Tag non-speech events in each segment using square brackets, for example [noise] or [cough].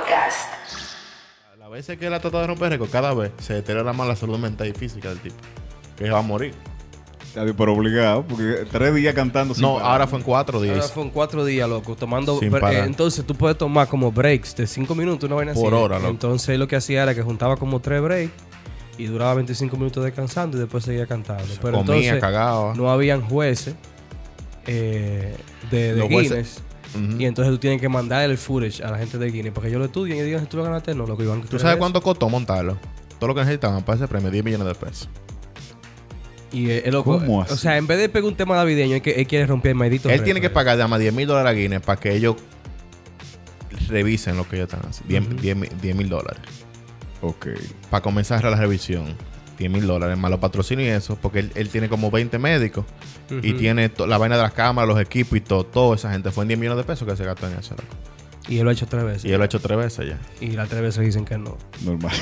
Podcast. La veces que él ha tratado de romper récord, cada vez se deteriora más la salud mental y física del tipo. Que va a morir. Pero obligado, porque tres días cantando sin No, parar. ahora fue en cuatro Ahora días. fueron cuatro días, loco, tomando... Sin bre- parar. eh, entonces tú puedes tomar como breaks de cinco minutos, una vaina Por así. hora, loco. Entonces lo que hacía era que juntaba como tres breaks y duraba 25 minutos descansando y después seguía cantando. Pero Comía, entonces cagaba. no habían jueces eh, de, de Guinness. jueces- Y entonces tú tienes que mandar el footage a la gente de Guinness para que ellos lo estudien y digan si tú lo ganaste no, lo que iban ¿Tú sabes cuánto costó montarlo? Todo lo que necesitaban para ese premio, 10 millones de pesos. Y eh, el loco, ¿Cómo o así? sea, en vez de pegar un tema navideño, es que él quiere romper el maldito Él tiene que pagar ya más 10 mil dólares a Guinness para que ellos revisen lo que ellos están haciendo. 10 mil dólares. Ok. Para comenzar la revisión. 10 mil dólares más los patrocinios y eso. Porque él, él tiene como 20 médicos. Y tiene la vaina de las cámaras, los equipos y todo. Toda esa gente. Fue en 10 millones de pesos que se gastó en eso. loco. Y él lo ha hecho tres veces. Y él lo ha hecho tres veces ya. Y las tres veces dicen que no. Normal.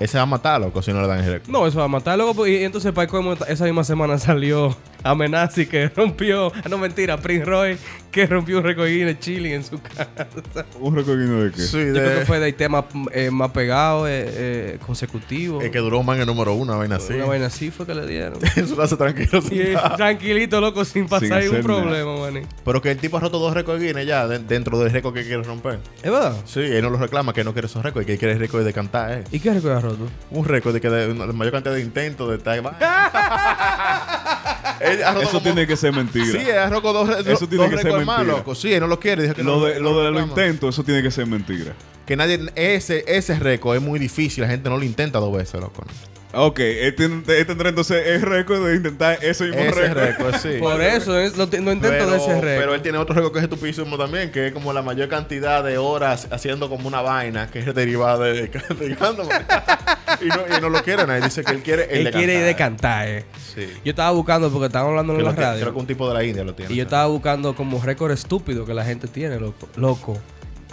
Ese va a matar, loco, si no le dan el récord. No, eso va a matar. Luego, pues, y entonces, para colmo, esa misma semana salió Amenazi que [laughs] rompió. ah, No, mentira, Prince Roy que rompió un récord Guinness chilling en su casa. [laughs] ¿Un recogino de qué? Sí, Yo creo que de... fue del tema eh, más pegado, eh, eh, consecutivo. El que duró más en el número uno, una vaina así. Una vaina así fue que le dieron. en su casa tranquilo. y tranquilito, loco, sin pasar ningún problema, maní. Pero que el tipo ha roto dos récords Guinness ya de- dentro del récord que quiere romper. ¿Es verdad? Sí, él no lo reclama, que no quiere esos récords, que él quiere el récord de cantar, eh. ¿Y qué récord ha roto? Un récord de que de, una- la mayor cantidad de intentos de estar. [laughs] Eso como- tiene que ser mentira. Sí, ha roto dos, Eso tiene dos que ser más, mentira. loco. Sí, él no lo quiere. Dijo que lo no, de, no lo de los reclama. intentos, eso tiene que ser mentira. Que nadie. Ese, ese récord es muy difícil. La gente no lo intenta dos veces, loco. Ok, él, tiene- él tendrá entonces el récord de intentar ese mismo Ese récord. récord, sí. Por eso, es, lo, no intento pero, de ese récord. pero él tiene otro récord que es estupidísimo también, que es como la mayor cantidad de horas haciendo como una vaina que es derivada de, [laughs] de y, no, y no lo quiere nadie. Dice que él quiere él de quiere ir de cantar. eh. Sí. Yo estaba buscando porque estaban hablando en la radio. creo que un tipo de la India lo tiene. Y yo estaba buscando como récord estúpido que la gente tiene, loco. Loco.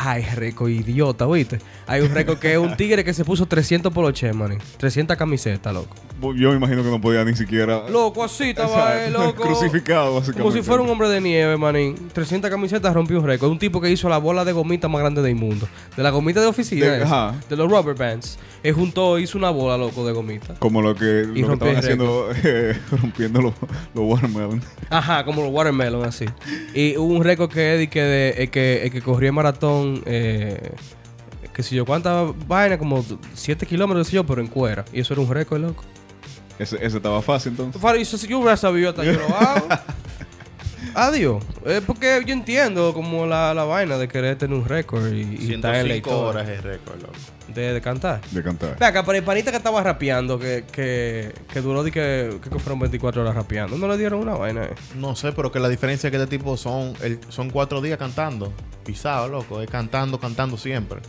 Ay, récord idiota, ¿viste? Hay un récord que es un tigre que se puso 300 poloches, man. 300 camisetas, loco. Yo me imagino que no podía ni siquiera. Loco, así estaba, eh, [laughs] loco. Crucificado, básicamente. Como si fuera un hombre de nieve, manín. 300 camisetas rompió un récord. Un tipo que hizo la bola de gomita más grande del mundo. De la gomita de oficina. De- esa, ajá. de los rubber bands. Él juntó, hizo una bola, loco, de gomita. Como lo que, Y lo que estaban haciendo, [laughs] eh, rompiendo los, los watermelon. Ajá, como los watermelon, así. Y hubo un récord que Eddie que, de, el que, el que corrió el maratón, eh, que sé yo, cuántas vainas, como 7 kilómetros, qué sé yo, pero en cuera. Y eso era un récord, loco. Ese, ese estaba fácil entonces. Eso si yo hubiera sabido hasta yo lo hago. [laughs] Adiós. Es porque yo entiendo como la, la vaina de querer tener un récord y, y estar en la 105 historia horas es récord, loco. de, de cantar. De cantar. Ve acá, pero el panita que estaba rapeando, que, que, que duró de que, que fueron 24 horas rapeando, no le dieron una vaina. eh? No sé, pero que la diferencia es que este tipo son, el- son cuatro días cantando. Pisado, loco. Es cantando, cantando siempre.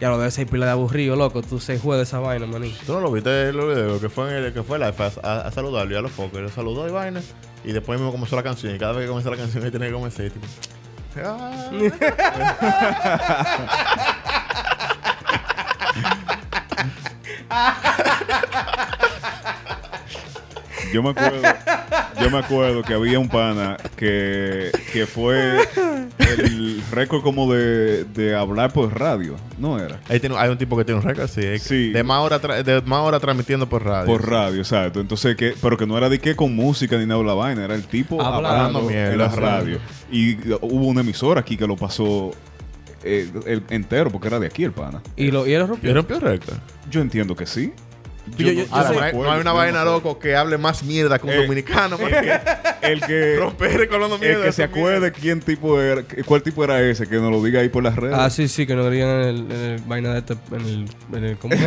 Ya lo debe ser pila de aburrido, loco. Tú se juega de esa vaina, maní. ¿Tú no lo viste el video? Que fue en el que fue live a, a, a saludarlo y a los focos. Y lo saludó y vaina. Y después mismo comenzó la canción. Y cada vez que comenzó la canción, él tenía que comenzar. tipo. [laughs] Yo me acuerdo, yo me acuerdo que había un pana que, que fue el récord como de, de hablar por radio, ¿no era? Ahí tiene- hay un tipo que tiene un récord, sí. Sí. De más hora, tra- de más hora transmitiendo por radio. Por radio, exacto. Entonces, que, pero que no era de qué con música ni nada de la vaina, era el tipo Hablando hablando mierda, en la sí. radio. Y hubo una emisora aquí que lo pasó eh, el entero, porque era de aquí el pana. Y, lo, y él lo ¿Y rompió. rompió récord? Yo entiendo que sí. Yo- yo- yo Ahora, sé- no, hay, no hay una vaina, loco, que hable más mierda que un Eh, dominicano. porque El que, [laughs] romper récord hablando mierda. el que se mierda. acuerde quién tipo era, cuál tipo era ese, que nos lo diga ahí por las redes. Ah, sí, sí, que no querían en el, en el vaina de este. En el. En el ¿Cómo? [laughs]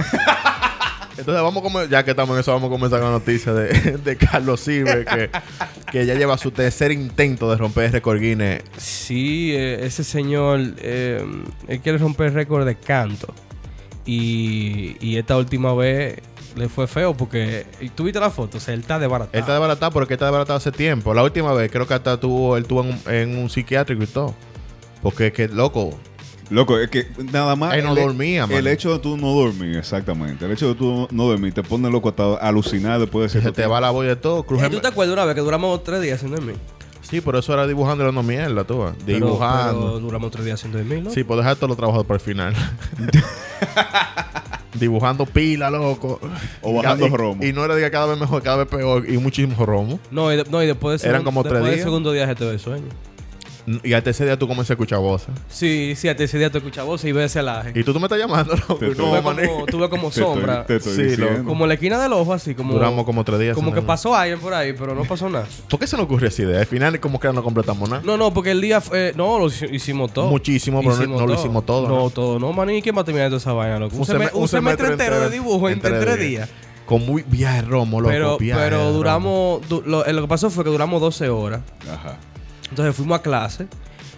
Entonces vamos a comer, ya que estamos en eso, vamos a comenzar con la noticia de, [laughs] de Carlos Silver, que, que ya lleva su tercer intento de romper el récord Guinness. sí, eh, ese señor. eh, él quiere romper el récord de canto. Y, y esta última vez le fue feo porque. y ¿Tú viste la foto? O sea, él está desbaratado. Él está desbaratado porque él está desbaratado hace tiempo. La última vez creo que hasta tuvo, él estuvo en, un- en un psiquiátrico y todo. Porque es que, loco, Loco, es que nada más. Él no el, dormía, El hecho de tú no dormir, exactamente. El hecho de tú no dormir te pone loco hasta alucinar después de se cierto te va la voz de todo. Eh, Cruje- ¿Tú te acuerdas una vez que duramos tres días sin dormir? Sí, pero eso era dibujando y dando mierda, tú. Pero- Dibujando. Pero duramos tres días haciendo mil, ¿no? Sí, pues dejar todos los trabajos para el final. [laughs] [laughs] Dibujando pila, loco. O bajando y, romo. Y no era de que cada vez mejor, cada vez peor. Y muchísimo romo. No, y, de- no, y después del Eran como tres después del días. segundo día se te ve sueño. Y al tercer día tú comienzas a escuchar voces. Sí, sí, hasta ese día te escuchas voces y ves ese laje. Y tú, tú me estás llamando, loco. Te- te- no, Tuve maní. como, tuve como Te estoy- sombra. te estoy Sí, diciendo. loco. Como la esquina del ojo, así como. Duramos como tres días. Como que pasó alguien por ahí, pero no pasó nada. ¿Por qué se nos ocurrió esa idea? Al final, como que no completamos nada. No, no, porque el día fue. No, lo hici- hicimos todo. Muchísimo, pero no- no lo hicimos todo, No, ¿no? todo. No, maní, ¿quién va a terminar toda esa vaina, loco? Un, Un seme- seme- un un semestre entero de dibujo en, en tres días. días. Con muy viaje romo, loco. Pero, viaje pero romo. duramos. du- lo, eh, lo que pasó fue que duramos 12 horas. Ajá. Entonces fuimos a clase.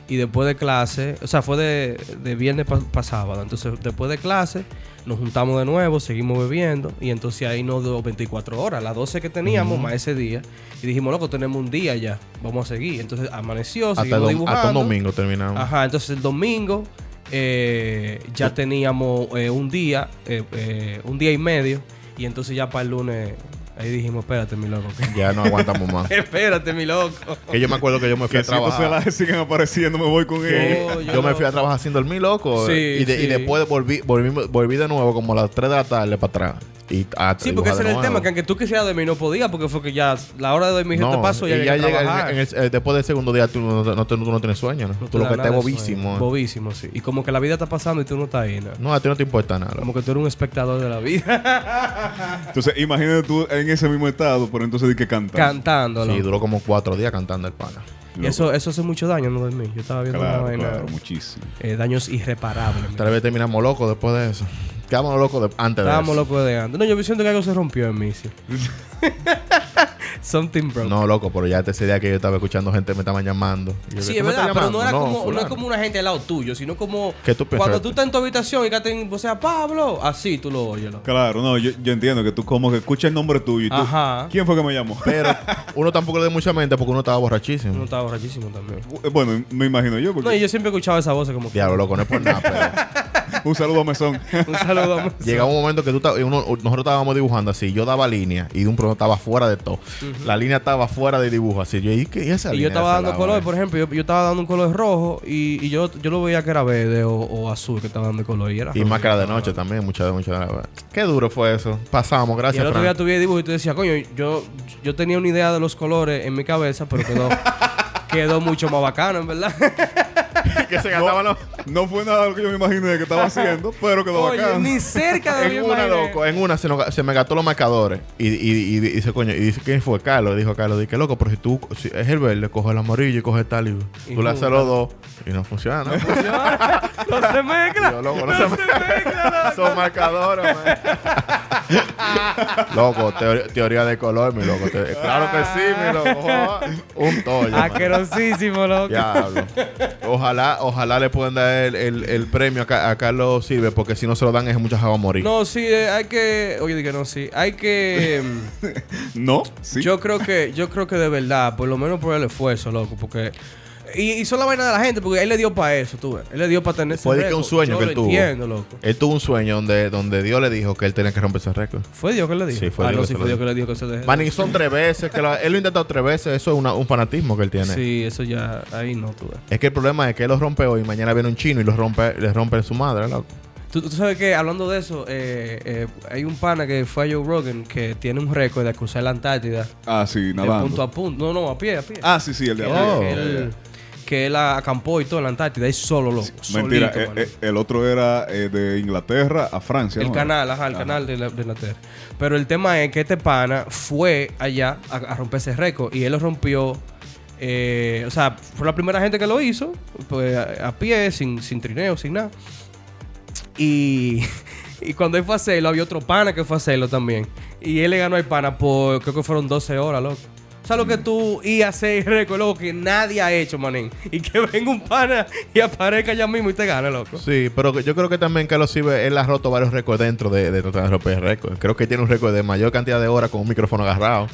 Y después de clase, o sea, fue de, de viernes para sábado. Entonces, después de clase, nos juntamos de nuevo, seguimos bebiendo. Y entonces ahí nos dio 24 horas, las 12 que teníamos, más ese día. Y dijimos, loco, tenemos un día ya, vamos a seguir. Entonces amaneció, Hasta, seguimos dibujando. hasta un domingo terminamos. Ajá, entonces el domingo eh, ya teníamos eh, un día, eh, un día y medio. Y entonces ya para el lunes, ahí dijimos, espérate, mi loco. Ya no aguantamos más. [laughs] espérate, mi loco. que yo me acuerdo que yo me fui Que a si trabajar. celajes siguen apareciendo, me voy con ellos. Yo- Yo, yo me fui a trabajar sin dormir, loco. Sí, y, de- y sí. después volví, volví, volví de nuevo como a las 3 de la tarde para atrás. Y a Sí, porque ese era el tema, que aunque tú quisieras dormir no podía, porque fue que ya la hora de dormir se te pasó y ya y llegué a llega en- en el- eh, después del segundo día tú no, no, tú no tienes sueño, ¿no? No tú lo que estás bobísimo. sueño. ¿eh? Bobísimo, sí. Y como que la vida está pasando y tú no estás ahí, ¿no? No, a ti no te importa nada. Como que tú eres un espectador de la vida. [laughs] Entonces, imagínate tú en ese mismo estado, pero entonces di que cantar. Cantándolo. Sí, duró como cuatro días cantando el pana. y eso, eso hace mucho daño, no dormir. Yo estaba viendo una Claro, vaina. claro, muchísimo. eh, daños irreparables. Tal vez terminamos locos después de eso. Quedamos locos de- antes de Estábamos eso. locos de antes. No, yo siento que algo se rompió en mí. sí. [laughs] Something broke. No, loco, pero ya ese día que yo estaba escuchando gente me estaban llamando. Y yo, Sí, ¿tú es verdad, pero no, era como, no es como una gente al lado tuyo, sino como ¿Qué tú piensas cuando tú estás en tu habitación y que te, o sea, Pablo, así tú lo oyes. loco. Claro, no, yo, yo entiendo que tú como que escuchas el nombre tuyo y tú... Ajá. ¿Quién fue que me llamó? Pero [laughs] uno tampoco le da mucha mente porque uno estaba borrachísimo. Uno estaba borrachísimo también. bueno, me imagino yo, porque... No, y yo siempre escuchaba esa voz como que... Diablo, loco, no es por nada, pero [laughs] Un saludo a Mesón. [laughs] Un saludo. a- llegaba un momento que tú estabas- uno- nosotros estábamos dibujando así, yo daba línea y de un pronto estaba fuera de todo. La línea estaba fuera de dibujo, así. Yo, ¿y qué y esa Y yo línea estaba de ese dando color, por ejemplo, yo, yo estaba dando un color rojo y, y yo, yo lo veía que era verde o, o azul que estaba dando color. Y, era Y rojo. de noche también, mucha, mucha. Qué duro fue eso. Pasamos, Y gracias, el otro día tuve dibujo y tú decías, coño, yo, yo tenía una idea de los colores en mi cabeza, pero quedó, [laughs] quedó mucho más bacano, en verdad. [laughs] [laughs] que se gastaban los- No fue nada lo que yo me imaginé que estaba [laughs] haciendo, pero quedó Oye, bacán. ni cerca de [laughs] En una, loco, en una se, nos- se me gastó los marcadores. Y, y, y, y dice, coño, y dice, ¿quién fue? Carlos. Dijo Carlos, dije, loco, pero si tú, si es el verde, coge el amarillo y coge el tal. Y, tú le haces los dos y no funciona. ¿no? no se mezcla. Yo, loco, no se me... Son marcadores, man. loco, teoría, teoría de color, mi loco. Te- claro que sí, mi loco. Un man. Asquerosísimo, loco. Diablo. Ojalá, ojalá le puedan dar el, el- el premio a, a Carlos Silve, porque si no se lo dan es mucha agua a morir. No, sí, eh, hay que... Oye, dije, no, sí. Hay que... [laughs] No, sí. Yo creo que, yo creo que de verdad, por lo menos por el esfuerzo, loco, porque y hizo la vaina de la gente, porque él le dio para eso, tú ves. Él le dio para tener ese Fue de que un sueño Yo que lo él tuvo. entiendo, loco. Él tuvo un sueño donde, donde Dios le dijo que él tenía que romper ese récord. ¿Fue Dios que le dijo? Sí, fue ah, Dios no, que sí se fue lo Dios que le dijo que se deje. Man, y son tres veces, que lo- él lo ha intentado tres veces, eso es una- un fanatismo que él tiene. Sí, eso ya, ahí no, tú ves. Es que el problema es que él lo rompe hoy, mañana viene un chino y lo rompe, le rompe su madre, loco. Tú, tú sabes que, hablando de eso, eh, eh, hay un pana que fue a Joe Rogan que tiene un récord de cruzar la Antártida Ah, sí, de nadando. punto a punto. No, no, a pie, a pie. Ah, sí, sí, el de. Oh. él, que él acampó y todo en la Antártida, es solo, loco. Mentira, solito, eh, eh, el otro era eh, de Inglaterra a Francia. El ¿no? canal, ajá, el canal de, la, de Inglaterra. Pero el tema es que este pana fue allá a, a romper ese récord y él lo rompió. o sea, fue la primera gente que lo hizo, pues a, a pie, sin, sin trineo, sin nada. Y, [laughs] y cuando él fue a hacerlo, había otro pana que fue a hacerlo también. Y él le ganó al pana por, creo que fueron 12 horas, loco. Sea, lo que tú y hacer récord, loco, que nadie ha hecho, manín. Y que venga un pana y aparezca allá mismo y te gane, loco. Sí, pero yo creo que también Carlos Silve, él ha roto varios récords dentro de, de tratar de romper. Creo que tiene un récord de mayor cantidad de horas con un micrófono agarrado.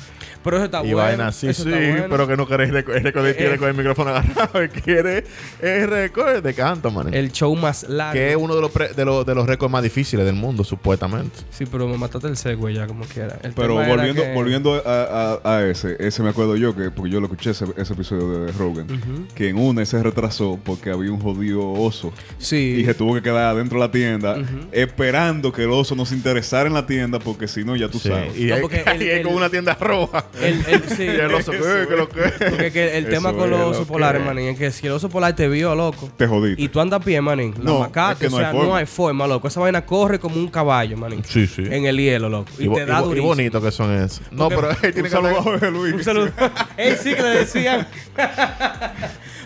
Pero eso está y bueno. vaina sí, bueno. pero que no récord de- quiere Eh. con el micrófono agarrado, [laughs] quiere el récord de canto, man. El show más largo. que es uno de los, pre- de, los, de los récords más difíciles del mundo, supuestamente. Sí, pero me mataste el segue ya como quiera. El Pero volviendo, que- volviendo a, a- a ese, ese me acuerdo yo, que porque yo lo escuché ese, ese episodio de Rogan, que en una se retrasó porque había un jodido oso Sí. y se tuvo que quedar adentro de la tienda esperando que el oso no se interesara en la tienda porque si no, ya tú Sí, sabes. Y No, hay, porque [laughs] el- y hay el- como una tienda roja. El, el- [laughs] sí, y el oso, ¿qué? ¿Qué lo que? [laughs] Porque que el Eso tema con es los lo osos que polares, es. manín, es que si el oso polar te vio, loco, Te jodiste. y tú andas a pie, manín, la No, macate, es que no o sea, hay forma. no hay forma, loco. Esa vaina corre como un caballo, manín. Sí, sí. En el hielo, loco. Y, Y, bo- te y da bo- y durísimo. bonito que son esos. No, pero él tiene Un que Jorge Luis. Un saludo. [laughs] Él sí que le decían.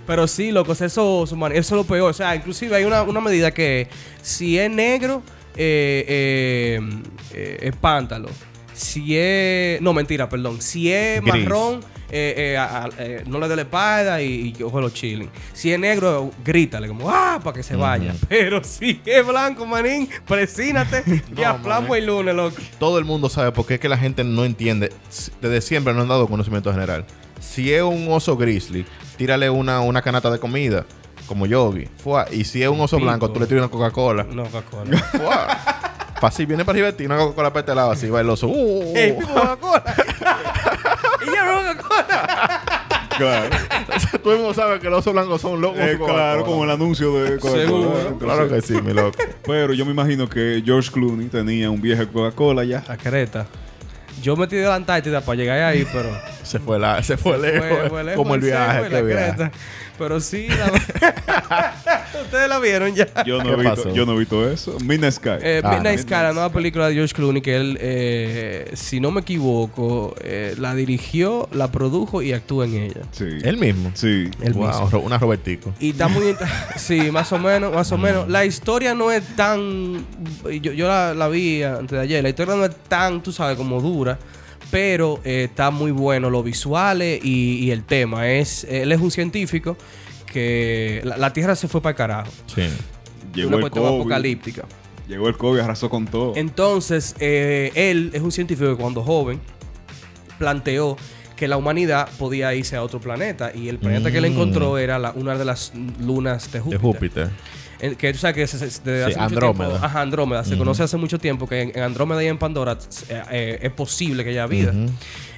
Pero sí, loco, o sea, eso, eso, man, eso es lo peor. O sea, inclusive hay una, una medida que si es negro, eh, eh, eh, espántalo. Si es... No, mentira, perdón. Si es Gris. marrón, eh, eh, a- a- eh, no le dé la espalda y, y ojo lo chilling. Si es negro, grítale como ¡ah! para que se vaya. [laughs] Pero si es blanco, manín, presínate y [laughs] No, hablamos manín. el lunes, loco. Todo el mundo sabe por qué es que la gente no entiende. Desde siempre no han dado conocimiento general. Si es un oso grizzly, tírale una, una canasta de comida, como yogi. Fua. Y si es un oso Pico. blanco, tú le tiras una Coca-Cola. No, Coca-Cola. [laughs] Así viene para arriba de ti, una Coca-Cola para este lado, así va el oso. Uh, ¡Ey, Coca-Cola! [laughs] ¡Y ya Coca-Cola! Claro, Todo el mundo sabe que los osos blancos son locos. Eh, claro, como el anuncio de Coca-Cola. Claro que sí, mi loco. Pero yo me imagino que George Clooney tenía un viejo Coca-Cola ya. A Creta. Yo metí de la Antártida para llegar ahí, pero... Se fue, la, se fue lejos. fue- fue lejos como el viaje, la viaje. Creta. Pero sí, la... [laughs] Ustedes la vieron ya. Yo no, ¿Qué he visto, pasó? yo no he visto eso. Midnight Sky. Eh, Ah, Midnight no. Sky, la nueva película de George Clooney, que él, eh, si no me equivoco, eh, la dirigió, la produjo y actúa en ella. sí. Él mismo. Sí. Él wow, mismo. Una Robertico. Y está muy... [laughs] sí, más o menos, más o menos. La historia no es tan... Yo, yo la, la vi antes de ayer. La historia no es tan, tú sabes, como dura. Pero eh, está muy bueno los visuales y, y el tema. es Él es un científico que... La, la Tierra se fue para el carajo. Sí. Llegó una el cuestión COVID. apocalíptica. Llegó el COVID, arrasó con todo. Entonces, eh, él es un científico que cuando joven planteó que la humanidad podía irse a otro planeta y el planeta que él Mm. encontró era la- una de las lunas de De Júpiter. Júpiter. En- que tú sabes que se- se- desde Sí, hace mucho Andrómeda. tiempo- ajá, Andrómeda. Se conoce hace mucho tiempo que en, en Andrómeda y en Pandora eh, eh, es posible que haya vida.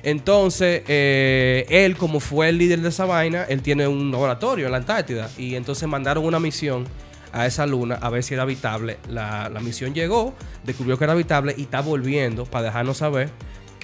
Entonces, eh, él, como fue el líder de esa vaina, él tiene un laboratorio en la Antártida. Y entonces mandaron una misión a esa luna a ver si era habitable. La, la misión llegó, descubrió que era habitable y está volviendo para dejarnos saber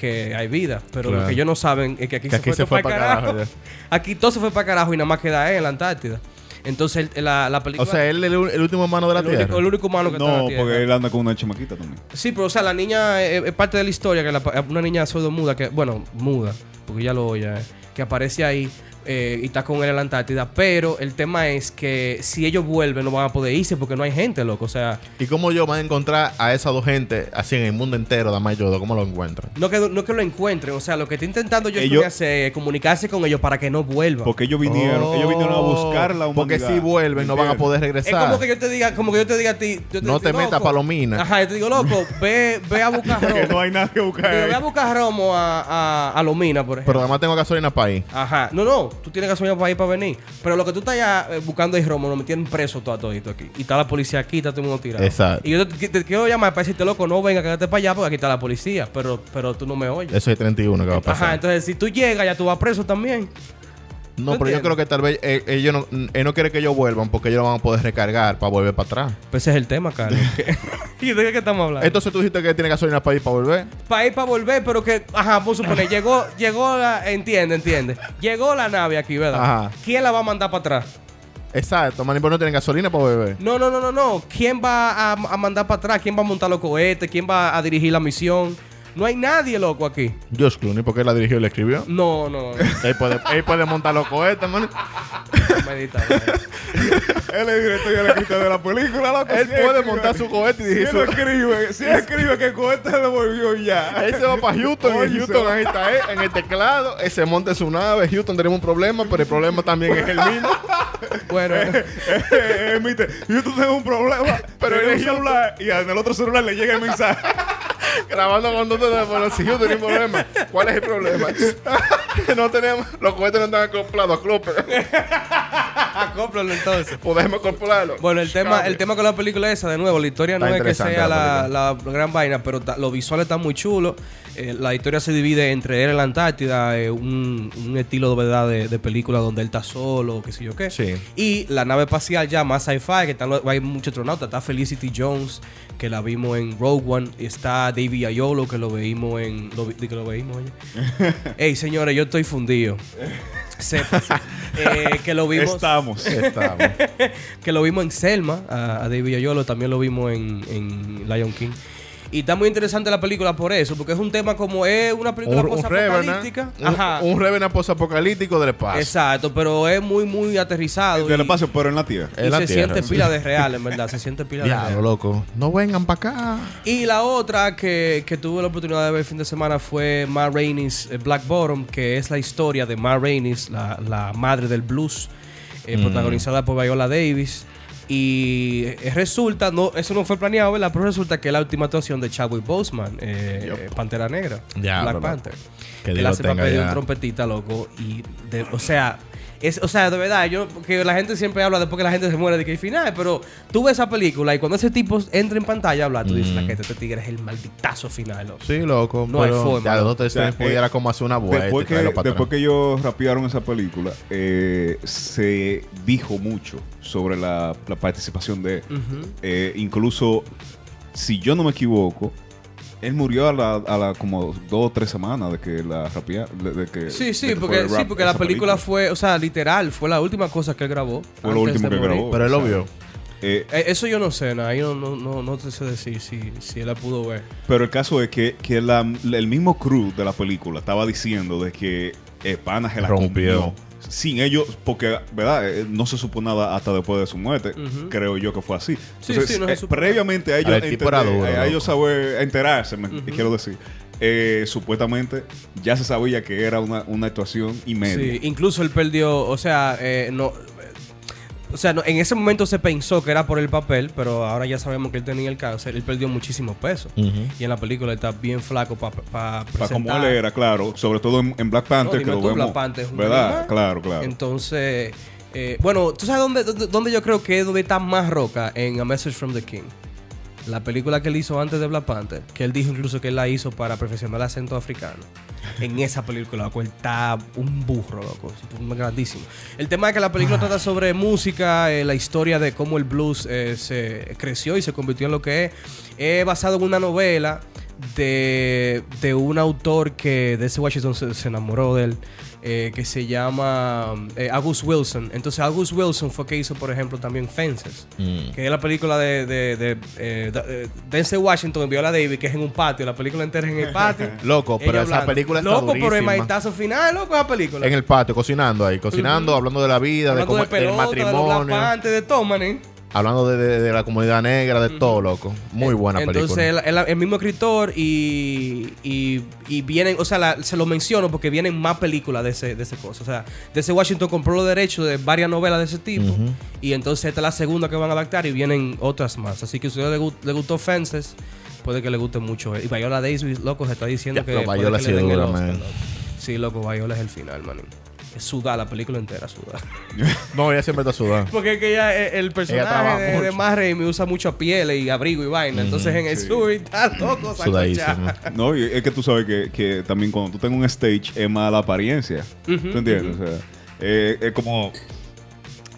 que hay vida. Pero lo Claro. que ellos no saben es que aquí, Que aquí se fue para carajo. carajo, aquí todo se fue para carajo y nada más queda él en la Antártida. Entonces, el- la, la película... O sea, él es el, el último humano de la el, Tierra. único, el único humano que está en no, la Tierra. porque él anda con una chamaquita también. Sí, pero o sea, la niña es, es parte de la historia, que la, una niña muda que, bueno, muda, porque ya lo oye, que aparece ahí eh, y está con él en la Antártida, pero el tema es que si ellos vuelven no van a poder irse porque no hay gente, loco, o sea, ¿Y cómo yo voy a encontrar a esas dos gente así en el mundo entero, Dama Yoda? ¿Cómo lo encuentran? no que, no que lo encuentren, o sea, lo que está intentando yo Ellos- hacer es comunicarse con ellos para que no vuelvan. Porque ellos vinieron, ellos vinieron a buscar la Oh, Porque humanidad. si vuelven no van a poder es regresar. como que yo te diga, como que yo te diga a ti, yo No te metas palomina. Ajá, yo te digo, loco, ve, ve a buscar romo. [laughs] Que no hay nada que buscar. Ahí. ve a buscar romo a, a, a Lomina, por ejemplo. Pero además tengo gasolina para ir. Ajá. No, no. Tú tienes que soñar para ir para venir. Pero lo que tú estás ya eh, buscando es romo, nos metieron preso todo, todito aquí. Y está la policía aquí, está todo el mundo tirado. Exacto. Y yo te, te quiero llamar para decirte, loco, no venga, quédate para allá porque aquí está la policía. Pero, pero tú no me oyes. Eso es 31 que va a pasar. Ajá, entonces si tú llegas, ya tú vas preso también. No, ¿tú pero yo creo que tal vez eh, ellos no, él no quiere que ellos vuelvan porque ellos lo van a poder recargar para volver para atrás. Pues ese es el tema, Carlos. [laughs] ¿Y de qué estamos hablando? Entonces tú dijiste que tiene gasolina para ir para volver. para ir para volver, pero que, ajá, vamos a suponer, llegó, llegó la, entiende, entiende. Llegó la nave aquí, ¿verdad? Ajá. ¿Quién la va a mandar para atrás? Exacto, man, pero no tienen gasolina para beber. No, no, no, no, no. ¿Quién va a, a mandar para atrás? ¿Quién va a montar los cohetes? ¿Quién va a dirigir la misión? No hay nadie, loco, aquí. George Clooney, porque él la dirigió y la escribió. No, no. él, puede, él puede montar los cohetes, man. Medita. [laughs] Él es director y el escritor de la película, loco. Él Si puede escribe- montar su cohete y Si decir él lo escribe, si él escribe que el cohete se devolvió ya. Él se va para Houston Oye, y se Houston ahí está él, en el teclado. Él se monta en su nave. Houston tenemos un problema, pero el problema también es el mismo. Bueno, Eh, Emite, yo tú tengo un problema, pero en el celular y en el otro celular le llega el mensaje. Grabando con dos teléfonos. Si Houston tiene un problema, ¿cuál es el problema? [laughs] no tenemos, los cohetes no están acoplados a Clopper. Cómpralo entonces. [laughs] Déjeme calcularlo. Bueno, el tema, el tema con la película esa, de nuevo, la historia Está no es que sea la la, la gran vaina, pero ta- los visuales están muy chulos. Eh, la historia se divide entre él en la Antártida, eh, un, un estilo de verdad de, de película donde él está solo, qué sé yo qué. Sí. Y la nave espacial ya más sci-fi, que están hay muchos astronautas. Está Felicity Jones, que la vimos en Rogue One. Y está David Ayolo, que lo vimos en... Lo, que lo vimos, oye. [laughs] Ey, señores, yo estoy fundido. [laughs] Sépase. Eh, que lo vimos... Estamos. Estamos. [laughs] que lo vimos en Selma, a, a David Ayolo, también lo vimos en, en Lion King. Y está muy interesante la película por eso, porque es un tema como es una película un, posapocalíptica. Un, Ajá. un Revenant posapocalíptico del espacio. Exacto, pero es muy, muy aterrizado. Del y- espacio, pero en la Tierra. y En la se Tierra, siente pila de real, en verdad. Se siente pila de real. loco. No vengan para acá. Y la otra que, que tuve la oportunidad de ver el fin de semana fue Ma Rainey's eh, Black Bottom, que es la historia de Ma Rainey's, la, la madre del blues, eh, Mm. protagonizada por Viola Davis. Y eh, resulta, no, eso no fue planeado, ¿verdad? Pero resulta que es la última actuación de Chadwick Boseman, eh, Yup. Pantera Negra, Black. Panther. Que Él hace papel de un ya. trompetita, loco. Y, de, o sea, es, o sea, de verdad, yo, que la gente siempre habla después que la gente se muere de que hay final, pero tú ves esa película y cuando ese tipo entra en pantalla a hablar, tú dices, Mm. la que este tigre es el malditazo final, loco. Sí, loco. No hay pero forma, Ya, O sea, pudiera eh, como hacer una vuelta. Después que, después atrás. que ellos rapearon esa película, eh, se dijo mucho sobre la, la participación de. Eh, incluso, si yo no me equivoco, él murió a la, a la como dos o tres semanas de que la rapea, de, que Sí, sí, que porque, sí, porque la película, fue, o sea, literal, fue la última cosa que él grabó. Fue lo último que morir. grabó. Pero él lo vio. Eh, Eh, eso yo no sé, nada, yo no, no, no, no te sé decir si, si él la pudo ver. Pero el caso es que, que la- el mismo crew de la película estaba diciendo de que eh, Pana se la Rompió. comió. Sin ellos, porque, ¿verdad? Eh, No se supo nada hasta después de su muerte. Creo yo que fue así. Sí, Entonces, sí, no se eh, previamente a ellos, entender- a ellos saber enterarse, me- quiero decir. eh, supuestamente ya se sabía que era una, una actuación y media. Sí, incluso él perdió, o sea, eh, no, o sea, no- en ese momento se pensó que era por el papel, pero ahora ya sabemos que él tenía el cáncer. Él perdió muchísimo peso y en la película él está bien flaco para Para como él era, claro. Sobre todo en, en Black No, Panther, dime que lo tú, vemos. Black Panther ¿Verdad? Claro, claro. Entonces, eh, bueno, ¿tú sabes dónde, dónde, dónde yo creo que es donde está más roca? En A Message from the King. La película que él hizo antes de Black Panther, que él dijo incluso que él la hizo para perfeccionar el acento africano. En esa película, loco, él está un burro, loco, un grandísimo. El tema es que la película trata sobre música, eh, la historia de cómo el blues eh, se creció y se convirtió en lo que es. Es basado en una novela de, de un autor que de ese Washington se, se enamoró de él, eh, que se llama eh, August Wilson. Entonces, August Wilson fue que hizo, por ejemplo, también Fences, Mm. que es la película de, de, de, eh, de- eh, Denzel Washington en Viola Davis, que es en un patio. La película entera es en el patio. [laughs] Loco, pero esa película está Loco, pero el maestazo final, loco, esa película. En el patio, cocinando ahí, cocinando, hablando de la vida, Hablando de cómo, de pelota, del de matrimonio, Panthers, de todo, manín. Hablando de, de- de la comunidad negra, de todo, loco. Muy buena Entonces, película. el, el- el mismo escritor y, y, y vienen, o sea, la- se lo menciono porque vienen más películas de ese, de ese cosa. O sea, de ese Washington compró los derechos de varias novelas de ese tipo. Y entonces esta es la segunda que van a adaptar y vienen otras más. Así que si a usted le, gu- le gustó Fences, puede que le guste mucho. Y Viola Davis, loco, se está diciendo Ya, que. puede Viola que sí le den es el Oscar, loco. Sí, loco, Viola es el final, man. Es sudar, la película entera sudar. [laughs] No, ella siempre está sudando. Porque es que ella, eh, el personaje de, de mucho. Matt Raimi usa mucho piel y abrigo y vaina. Entonces en el sí. sur está loco, Sudadísimo. sancochado. [laughs] No, y es que tú sabes que, que también cuando tú tengas un stage es más la apariencia. ¿Tú entiendes? O sea, eh, es como.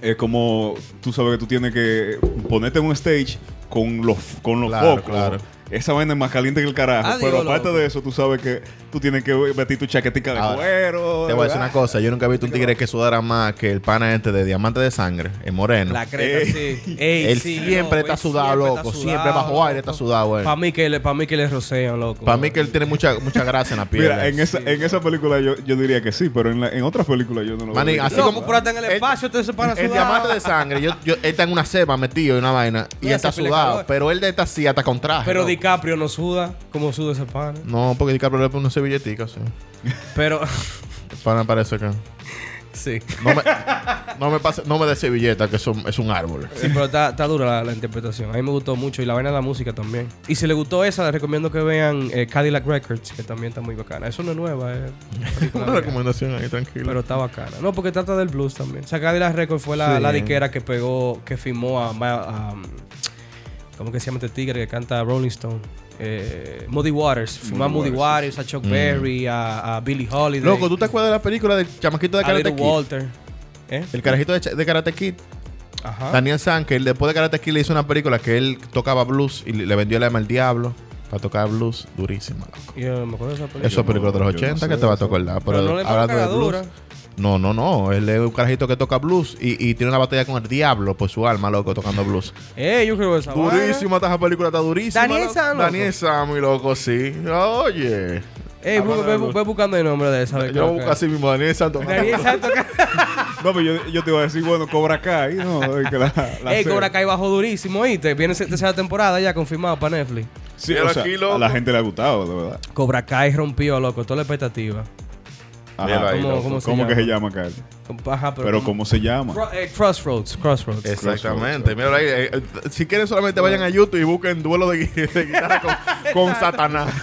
Es como. Tú sabes que tú tienes que ponerte en un stage con los, con los Claro, focos. claro. Esa vaina es más caliente que el carajo. Ah, pero aparte loco. de eso, tú sabes que tú tienes que vestir tu chaquetica de Ahora, cuero. Te voy a decir una cosa. Yo nunca he visto un tigre que sudara más que el pana este de diamante de sangre, el moreno. La creta, Ey. sí. [laughs] Ey, él sí, siempre está él sudado, siempre loco. está siempre bajo aire está sudado, güey. Para mí que le, para mí que le rocean, loco. Para mí que él tiene mucha, mucha grasa en la piel. Mira, en esa, en esa película yo, yo diría que sí, pero en, la- en otras películas yo no lo veo. así Loco, como- hasta en el espacio te se para El diamante de sangre, yo, yo, él está en una ceba metido en una vaina y él está sudado. Pero él de esta sí hasta con traje. Pero. DiCaprio no suda como suda ese pana. No, porque DiCaprio le pone servilletica, sí. Pero [laughs] El pana parece que... Sí. No me, no me, pase, no me servilleta, que eso es un árbol. Sí, pero está, está dura la, la interpretación. A mí me gustó mucho y la vaina de la música también. Y si les gustó esa, les recomiendo que vean eh, Cadillac Records, que también está muy bacana. Eso no es nueva, es [laughs] una recomendación ahí, tranquilo. pero está bacana. No, porque trata del blues también. O sea, Cadillac Records fue la, Sí. la diquera que pegó, que firmó a, ¿Cómo que se llama este tigre que canta Rolling Stone? Eh, Muddy Waters. Firmó a Muddy Waters, Waters, a Chuck Berry, a, a Billie Holiday. Loco, ¿tú te acuerdas de la película del chamaquito de a Karate Little Kid? Walter. ¿Eh? El carajito de, Karate Kid. Ajá. Daniel San, que él después de Karate Kid le hizo una película que él tocaba blues y le vendió el alma al diablo para tocar blues durísima, loco. Yo me acuerdo de esa película. Eso es película de los yo no 80 sé que te va a tocar la. Pero Pero, no le hablando de blues. No, no, no. Él es un carajito que toca blues y, y tiene una batalla con el diablo por su alma, loco, tocando blues. Eh, yo creo que esa. Durísima esta película, está durísima. Daniel loco. Daniel San, mi loco, sí. Oye. Ey, Hablando ve, de ve- blues. ve buscando el nombre de esa. Yo lo busco así mismo, Daniel San. tocando. Daniel [laughs] Santo. [laughs] No, pero yo, yo te iba a decir, bueno, Cobra Kai, ¿no? Es que la, la Ey, serie. Cobra Kai bajó durísimo, ¿oíste? Viene se- tercera temporada ya confirmado para Netflix. Sí, Mira o sea, aquí, loco. a la gente le ha gustado, de verdad. Cobra Kai rompió, loco, toda la expectativa. Ajá. ¿Cómo, se que se llama, Carl? Ajá, pero, Pero ¿cómo se llama? Cro- eh, Crossroads, Crossroads. Exactamente. Mira ahí. eh, eh, si quieren, solamente vayan a YouTube y busquen duelo de, gui- de guitarra con, [laughs] con Satanás.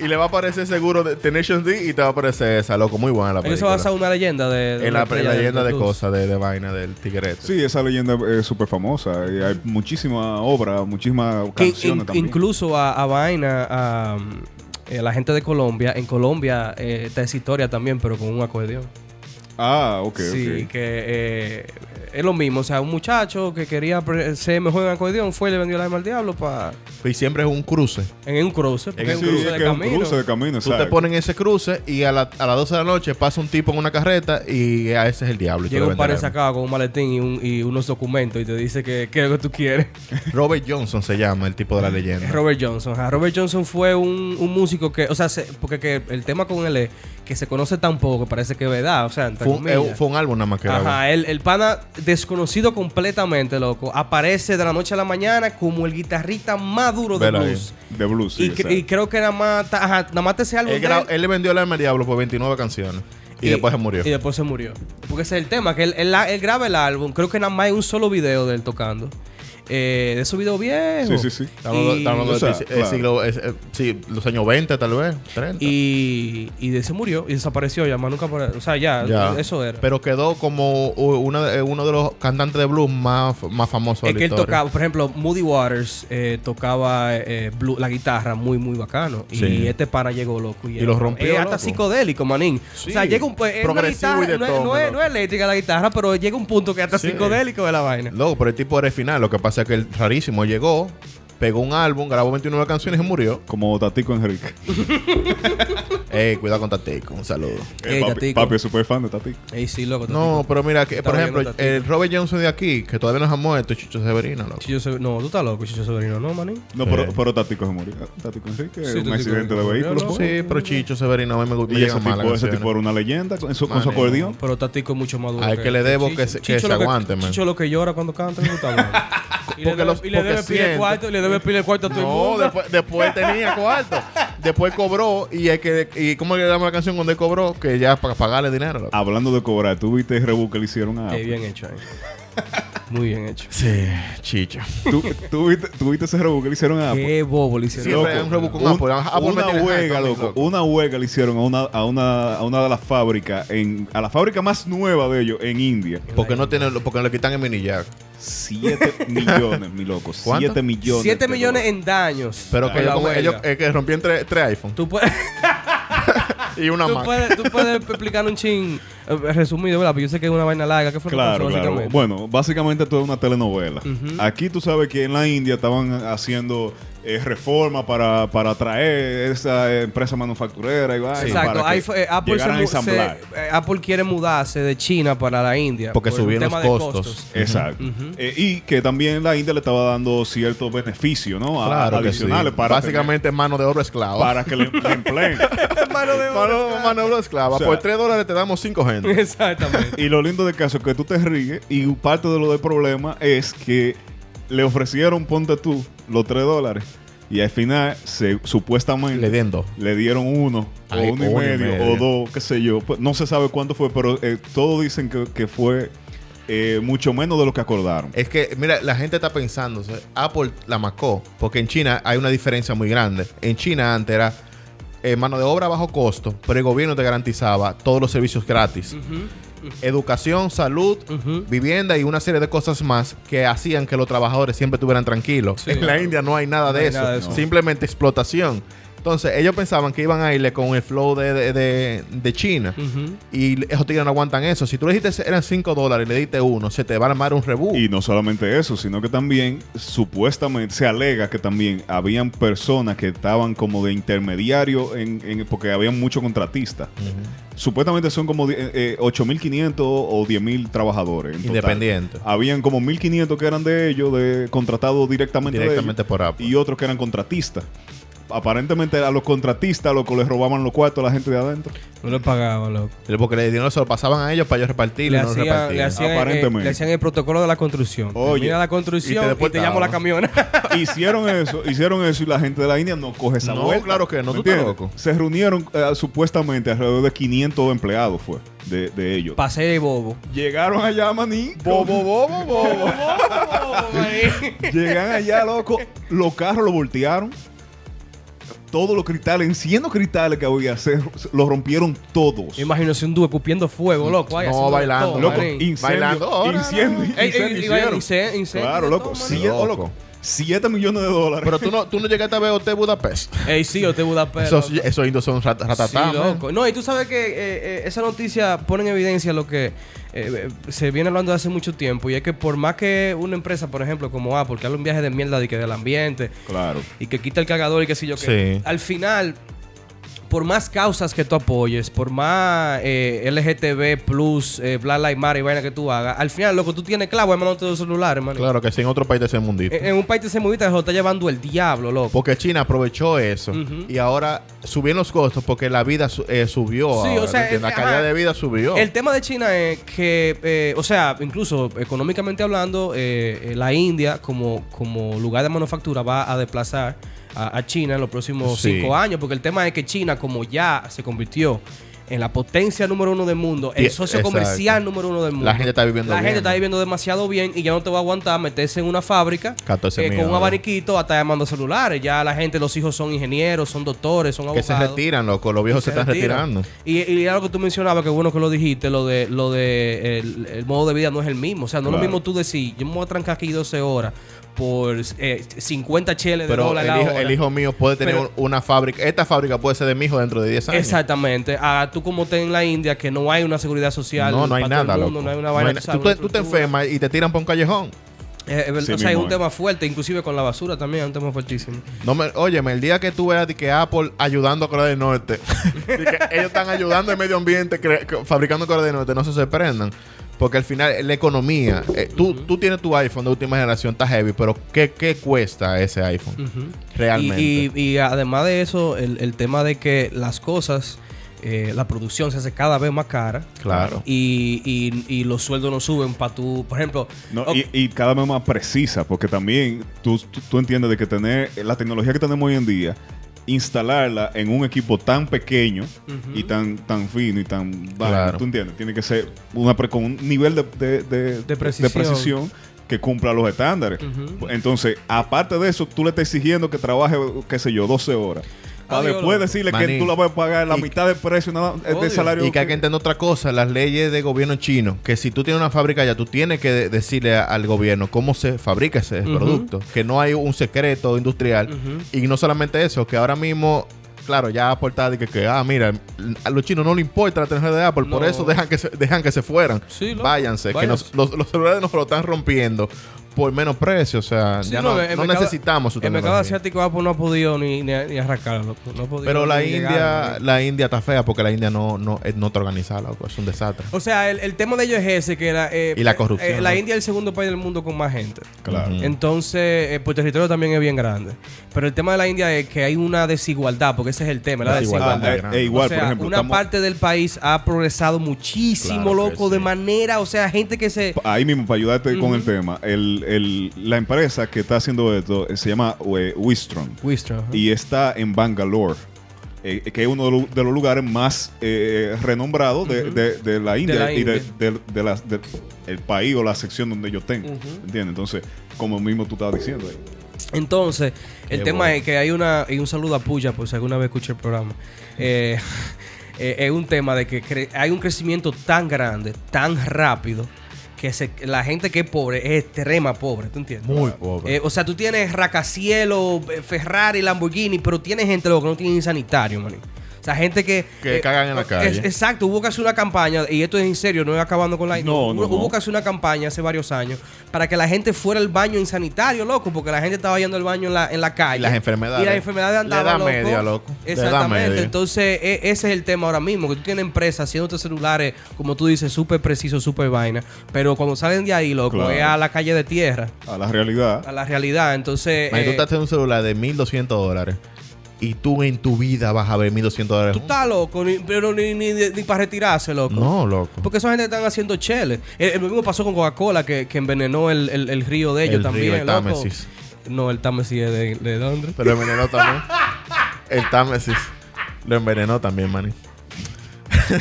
y le va a aparecer seguro de Tenacious D y te va a aparecer esa, loco. Muy buena la película. basan en una leyenda de... de en la, leyenda de cosas, de, de vaina, del tigreto. Sí, esa leyenda es súper famosa. Y hay muchísima obra, muchísimas canciones in- también. incluso a, a Vaina, a, um, eh, la gente de Colombia, en Colombia eh, está esa historia también, pero con un acordeón. Ah, ok, sí, ok. que eh, es lo mismo. O sea, un muchacho que quería ser mejor en acordeón fue y le vendió el alma al diablo para Y siempre es un cruce. en un cruce. Porque En es un Sí, cruce es de que es un camino. cruce de camino, Tú te exacto. pones en ese cruce y a, la- a las 12 de la noche pasa un tipo en una carreta y a ese es el diablo. Llega le un par sacado con un maletín y, un- y unos documentos y te dice que qué es lo que tú quieres. [laughs] Robert Johnson se llama, el tipo de la leyenda. Es Robert Johnson. ajá. Robert Johnson fue un, un músico que, o sea, se- porque que el tema con él es que se conoce tan poco que parece que es verdad. O sea, Fue un, eh, fue un álbum nada más que. Ajá, el, el pana desconocido completamente, loco. Aparece de la noche a la mañana como el guitarrista más duro de ahí. blues. De blues, sí, y, cre- exacto. y creo que nada más, ajá, nada más ese álbum. Él, le vendió el alma al diablo por 29 canciones. Y, después se murió. Y después se murió. Porque ese es el tema, que él, él, él graba el álbum. Creo que nada más hay un solo video de él tocando. Eh, de esos videos viejos. Sí, sí, sí. Eh, sí, los años 20 tal vez, 30. Y, y de se murió y desapareció ya, más nunca apare- O sea, ya, Ya. eso era. Pero quedó como una eh, uno de los cantantes de blues más, más famosos es de la que él historia. tocaba, por ejemplo, Moody Waters eh, tocaba eh, blue- la guitarra muy, muy bacano. Sí. Y este pana llegó loco. Y, Y lo rompió, Es hasta psicodélico, manín. Sí. O sea, llega un pues, es una Progresivo guitarra- y de no, es- todo, no es, no es eléctrica la guitarra, pero llega un punto que hasta Sí. psicodélico de la vaina. Loco, pero el tipo era el final. Lo que pasa que el rarísimo llegó, pegó un álbum, grabó 29 canciones y murió. Como Tatico Enrique. [laughs] Ey, cuidado con Tatico, un saludo. Ey, Eh, papi, Tatico. papi es súper fan de Tatico. Ey, sí, loco. No, pero mira, que, por ejemplo, el Robert Johnson de aquí, que todavía no se ha muerto, Chicho Severino, loco. Chicho Sever- no, tú estás loco, Chicho Severino, ¿no, manín? No, Sí. pero, pero Tatico se murió. Tatico Enrique, Sí, un Tatico accidente de vehículo. Sí, pero Chicho Severino a mí me gusta. Y ese tipo, ese tipo era una leyenda con su, con su Manín. acordeón. Pero Tatico es mucho más duro. Al que le debo que se- que se lo aguante, man. Chicho lo que llora cuando canta, me gusta, man. [laughs] Y le Porque debe, los- y le porque debe pile siente. cuarto, y le debe pile cuarto a todo el No, después, después tenía cuarto. después cobró y hay que y cómo le llama la canción cuando él cobró que ya para pagarle dinero. Hablando de cobrar, ¿tú viste el rebu que le hicieron a Ey, Apple? bien hecho ahí. Muy bien hecho. Sí, Chicho. ¿Tú, tú viste, tú viste ese rebu que le hicieron a Apple? Qué bobo le hicieron. Siempre hay un rebu con un- Apple. Una huelga, loco, loco. Una huelga le hicieron a una, a una, a una de las fábricas, en, a la fábrica más nueva de ellos, en India. Porque no tiene, porque le quitan el mini jack. Siete [laughs] millones, mi loco. ¿Cuánto? Siete millones. 7 de millones en daños. Pero que ellos, ellos eh, que rompían tres, tres iPhones Tú puedes, [laughs] y una tú, Mac. puedes, tú puedes [laughs] explicar un chin eh, resumido, ¿verdad? Porque yo sé que es una vaina larga. ¿Qué fue lo que Claro, pasó, claro. básicamente? Bueno, básicamente esto es una telenovela. Aquí tú sabes que en la India estaban haciendo eh, reformas para, para traer esa empresa manufacturera y vaina, Exacto, para que eh, Apple, se ensamblar. eh, Apple quiere mudarse de China para la India. Porque por subieron tema los de costos. Exacto. Ujú. Eh, y que también la India le estaba dando ciertos beneficios, ¿no? A- Claro adicionales sí. para Básicamente mano de oro tener- esclavo. para que le, le [laughs] empleen. [laughs] Mano de Mano, mano de oro esclava. O sea- Por 3 dólares te damos 5 gente. [laughs] Exactamente. y lo lindo del caso es que tú te ríes y parte de lo del problema es que le ofrecieron, ponte tú, los 3 dólares Y al final, se, supuestamente, Le dieron le dieron uno, Ay, o uno y uno y medio, medio. o dos, qué sé yo. Pues, No se sabe cuánto fue, pero eh, todos dicen que, que fue eh, mucho menos de lo que acordaron. Es que, mira, la gente está pensando, Apple la macó, porque en China hay una diferencia muy grande. En China antes era eh, mano de obra a bajo costo, pero el gobierno te garantizaba todos los servicios gratis. Educación, salud, vivienda y una serie de cosas más que hacían que los trabajadores siempre estuvieran tranquilos. Sí. en la India no hay nada, No de, hay eso. nada de eso. simplemente explotación. Entonces, ellos pensaban que iban a irle con el flow de, de, de- de China. Y esos tigres no aguantan eso. Si tú le dijiste eran 5 dólares y le diste uno, se te va a armar un rebú. Y no solamente eso, sino que también supuestamente se alega que también habían personas que estaban como de intermediario en, en- porque habían muchos contratistas. Supuestamente son como eh, 8.500 o 10.000 trabajadores. en total. Independiente. Habían como 1.500 que eran de ellos, de contratados directamente, de Directamente ellos, por Apple. y otros que eran contratistas. Aparentemente a los contratistas, los que les robaban los cuartos a la gente de adentro. No le pagaban, loco. Porque le dinero se lo pasaban a ellos para ellos repartirlo Le y no lo hacían, le, hacían, eh, Aparentemente. le hacían el protocolo de la construcción. Oye, Mira la y construcción te y te, llamo la camiona. [laughs] hicieron eso, hicieron eso y la gente de la India no coge esa No, vuelta. claro que no, ¿Me tú estás loco. Se reunieron eh, supuestamente alrededor de 500 empleados fue de, de ellos. Pasé de bobo. Llegaron allá, maní. Bobo, bobo, bobo. [laughs] Llegan allá, loco. Los carros los voltearon. Todos los cristales, enciendo cristales que había, se, los rompieron todos. Imagínate un dúo escupiendo fuego, loco. ahí, No, bailando, todo, Loco, incendio, Bailando, ahora, incendio, incendio Claro, loco. todo, maní. Siete, oh, Loco. Loco. 7 millones de dólares. Pero tú no, tú no llegaste a ver Hotel Budapest. Ey, sí, yo te Budapest. Esos, esos indios son rat- ratatá. Sí, man. loco. No, y tú sabes que eh, eh, esa noticia pone en evidencia lo que eh, eh, se viene hablando de hace mucho tiempo. Y es que por más que una empresa, por ejemplo, como Apple, que haga un viaje de mierda de que del ambiente claro. y que quita el cargador y qué sé yo qué, Sí. al final, por más causas que tú apoyes, por más eh, LGTB plus, eh, Black Lives Matter y vaina que tú hagas, al final, loco, tú tienes clavo en manos de tus celulares, hermano. Claro que sí, en otro país de ese mundito. En, en un país de ese se lo está llevando el diablo, loco. Porque China aprovechó eso y ahora subieron los costos porque la vida eh, subió. Sí, ahora, o sea, la calidad ajá. de vida subió. El tema de China es que, eh, o sea, incluso económicamente hablando, eh, eh, la India como, como lugar de manufactura va a desplazar a, a China en los próximos Sí. cinco años, porque el tema es que China, como ya se convirtió en la potencia número uno del mundo, el socio exacto. comercial número uno del mundo. La gente está viviendo La bien. gente está viviendo demasiado bien y ya no te va a aguantar meterse en una fábrica 14 eh, con un abaniquito hasta llamando celulares. Ya la gente, los hijos son ingenieros, son doctores, son que abogados. se retiran, loco. Los viejos se, están retiran. retirando. Y, lo que tú mencionabas, que bueno que lo dijiste, lo de lo de el, el modo de vida no es el mismo. O sea, no es lo mismo tú decir, yo me voy a trancar aquí 12 horas por eh, 50 cheles de Pero dólar el la hijo, hora. el hijo mío puede tener Pero- una fábrica. Esta fábrica puede ser de mi hijo dentro de 10 años. Exactamente. A tú como te en la India, que no hay una seguridad social. No, no hay nada, mundo, loco. no hay una No vaina. hay na- tú sabes, tú, te, tú enfermas y te tiran por un callejón. Eh, Sí o sea, es un tema fuerte, inclusive con la basura también, es un tema fuertísimo. No me, óyeme, el día que tú veas que Apple ayudando a Corea del Norte, [laughs] que ellos están ayudando al medio ambiente, cre- fabricando Corea del Norte, no se sorprendan. Porque al final la economía, eh, tú, tú tienes tu iPhone de última generación, está heavy, pero ¿qué, qué cuesta ese iPhone? Realmente. Y, y- y además de eso, el, el tema de que las cosas, eh, la producción se hace cada vez más cara. Claro. Y, y- y los sueldos no suben para tú, por ejemplo. No, ok, y, y cada vez más precisa, porque también tú, tú, tú entiendes de que tener la tecnología que tenemos hoy en día, instalarla en un equipo tan pequeño y tan, tan fino y tan vaina, Claro. tú entiendes, tiene que ser una pre- con un nivel de, de- de- De precisión. precisión que cumpla los estándares. Entonces, aparte de eso, tú le estás exigiendo que trabaje, qué sé yo, 12 horas. Para Adiós, después decirle Maní. que tú la vas a pagar la Y- mitad del precio nada, del salario. Y que hay que entender otra cosa, las leyes de gobierno chino, que si tú tienes una fábrica ya, tú tienes que de- decirle a- al gobierno cómo se fabrica ese producto, que no hay un secreto industrial. Y no solamente eso, que ahora mismo, claro, ya aportado y que, que, ah, mira, a los chinos no les importa la tecnología de Apple, por eso dejan que se, dejan que se fueran. Sí, loco. Váyanse, que Váyanse. nos- los, los celulares nos lo están rompiendo por menos precio, o sea, Sí, ya no, el no mercado- necesitamos su El mercado asiático Apple no ha podido ni, ni, ni arrancar, loco. No Pero la llegar, India, ¿no? la India está fea porque la India no, no, eh, no está organizada, loco, es un desastre. O sea, el, el tema de ellos es ese, que era... eh, Y la corrupción, eh, la. India es el segundo país del mundo con más gente. Claro. Entonces, eh, por territorio también es bien grande. Pero el tema de la India es que hay una desigualdad, porque ese es el tema, la Desigualdad. Ah, igual, o sea, por ejemplo, una estamos- parte del país ha progresado muchísimo, Claro loco, de manera, o sea, gente que se... ahí mismo para ayudarte con el tema el, el- el- la empresa que está haciendo esto eh, se llama eh, Wistron. Wistron, ajá. Y está en Bangalore. eh, que es uno de, lo- de los lugares más eh, renombrados de, de- de la India la y de, India. de- de la- de- el país o la sección donde yo tengo. ¿Entiendes? Entonces, como mismo tú estabas diciendo ahí. Entonces, el Qué tema bueno. es que hay una, y un saludo a Puya, por si alguna vez escuché el programa. [laughs] Eh, es un tema de que hay un crecimiento tan grande, tan rápido, que se- la gente que es pobre es extrema pobre, ¿tú entiendes? Muy pobre. Eh, o sea, tú tienes Racacielo, eh, Ferrari, Lamborghini, pero tienes gente luego que no tiene ni sanitario, man. O sea, gente que... Que cagan en la calle. es- exacto, hubo que hacer una campaña, y esto es en serio, no es acabando con la... No, no, hubo, no. que hacer una campaña hace varios años para que la gente fuera al baño en sanitario, loco, porque la gente estaba yendo al baño en la, en la calle. Y las enfermedades. Y las enfermedades Le andaban, da loco. media, loco. Le Exactamente. media. Entonces, e- ese es el tema ahora mismo, que tú tienes empresas haciéndote celulares, como tú dices, súper precisos, súper vaina, pero cuando salen de ahí, loco, Claro. es a la calle de tierra, A la realidad. a la realidad. Entonces, Man, tú eh, estás en un celular de 1200 dólares y tú en tu vida vas a ver 1200 dólares. tú estás loco, ni- pero ni, ni, ni para retirarse, loco. No, loco. Porque esa gente están haciendo cheles. El, el mismo pasó con Coca-Cola, que, que envenenó el, el- el río de ellos El también. río, el loco. Támesis. No, el Támesis es de, de Londres. Pero lo envenenó también. El Támesis. Lo envenenó también, maní. [laughs]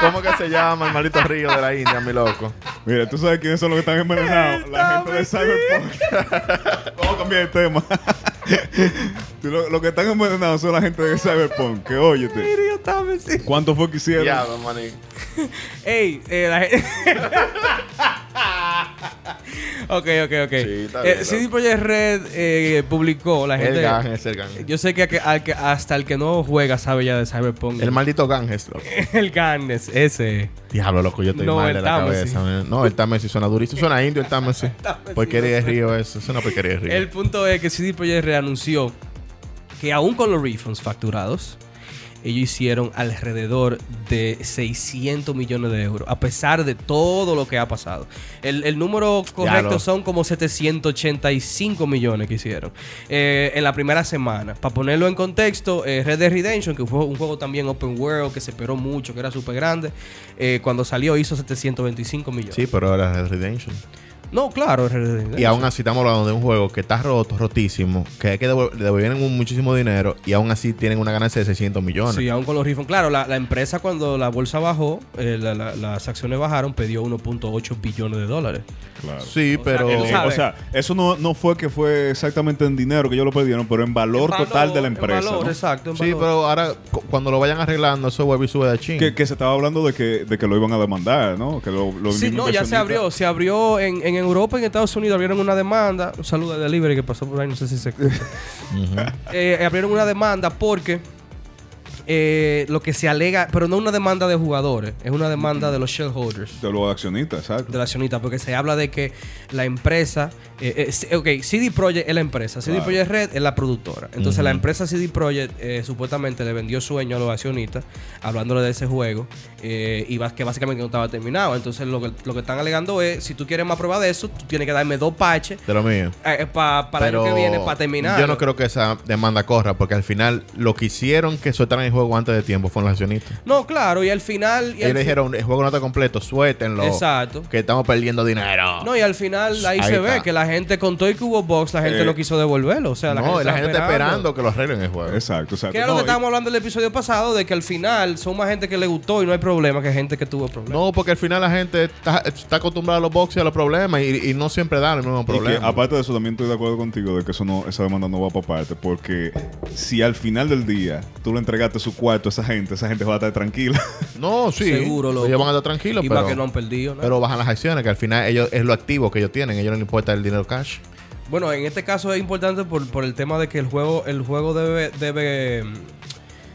¿Cómo que se llama el maldito río de la India, mi loco? Mira, tú sabes quiénes son los que están envenenados. La gente de Cyberpunk. [laughs] Vamos a cambiar de tema. Lo, lo que están envenenados son la gente de Cyberpunk. Que óyete. ¿Cuánto fue que hicieron? Maní. [laughs] Ey, eh, la gente... [laughs] [laughs] ok, ok, ok. Sí, está Eh, CD. Projekt Red eh, publicó, la gente... El Ganges, el Ganges. Yo sé que, que- al que- hasta el que no juega sabe ya de Cyberpunk. El maldito Ganges, loco. [laughs] el Ganges, ese. Diablo, loco, yo estoy No, mal el de la Támesis. cabeza. man. No, el Támesis suena durísimo. Suena indio el Támesis. [laughs] Támesis, Porquería de río eso. Es una porquería de río. El punto es que CD Projekt Red anunció que aún con los refunds facturados, ellos hicieron alrededor de 600 millones de euros, a pesar de todo lo que ha pasado. El, el número correcto son como 785 millones que hicieron eh, en la primera semana. Para ponerlo en contexto, eh, Red Dead Redemption, que fue un juego también open world, que se esperó mucho, que era súper grande, eh, cuando salió hizo 725 millones. Sí, pero ahora es Redemption. No, claro. Y aún así estamos hablando de un juego que está roto, rotísimo, que hay que devol- le devolvieron un- muchísimo dinero y aún así tienen una ganancia de 600 millones. Sí, aún con los refunds. Claro, la, la empresa cuando la bolsa bajó, eh, la- la- las acciones bajaron, pidió 1.8 billones de dólares. Claro. Sí, pero... tú eh, sabes. o sea, eso no, no fue que fue exactamente en dinero que ellos lo perdieron, pero en valor, En valor, total de la en empresa. valor, ¿no? exacto. en Sí, valor. pero ahora cu- cuando lo vayan arreglando, eso vuelve y sube de ching. Que, que se estaba hablando de que, de que lo iban a demandar, ¿no? Que lo, lo Sí, no, ya se abrió. Se abrió en, en Europa, en Estados Unidos, abrieron una demanda. Un saludo a Delivery que pasó por ahí, no sé si se [laughs] escucha. Eh, abrieron una demanda porque eh, lo que se alega, pero no una demanda de jugadores, es una demanda de los shareholders. De los accionistas, exacto. de la accionista, porque se habla de que la empresa, eh, eh, ok, CD Projekt es la empresa, CD Claro. Projekt Red es la productora. Entonces la empresa CD Projekt eh, supuestamente le vendió sueño a los accionistas, hablándole de ese juego, eh, y que básicamente no estaba terminado. Entonces lo que, lo que están alegando es, si tú quieres más pruebas de eso, tú tienes que darme dos patches De lo mío. eh, pa- para el año que viene, para terminar. Yo no creo que esa demanda corra, porque al final lo que hicieron que soltaran el juego antes de tiempo fueron los accionistas. No, claro, y al final... Y Ellos al dijeron, el juego no está completo, suéltenlo. Exacto. Que estamos perdiendo dinero. No, y al final ahí, Ahí se ve que la gente contó y que hubo box, la gente Eh, no quiso devolverlo. O sea, la no, gente, la estaba gente está esperando que lo arreglen el juego. Exacto, exacto. Que era lo No, que y- estábamos hablando en el episodio pasado, de que al final son más gente que le gustó y no hay problema que gente que tuvo problemas. No, porque al final la gente está, está acostumbrada a los boxes y a los problemas y, y no siempre dan el mismo Y que, problema. aparte de eso, también estoy de acuerdo contigo de que eso no, esa demanda no va para parte. Porque si al final del día tú le entregaste su cuarto esa gente, esa gente va a estar tranquila. [laughs] No, sí. Seguro, loco. Ellos van a estar tranquilos, y pero, que no han perdido. ¿no? pero bajan las acciones, que al final ellos es lo activo que ellos tienen. Ellos no les importa el dinero cash. Bueno, en este caso es importante por, por el tema de que el juego, el juego debe, debe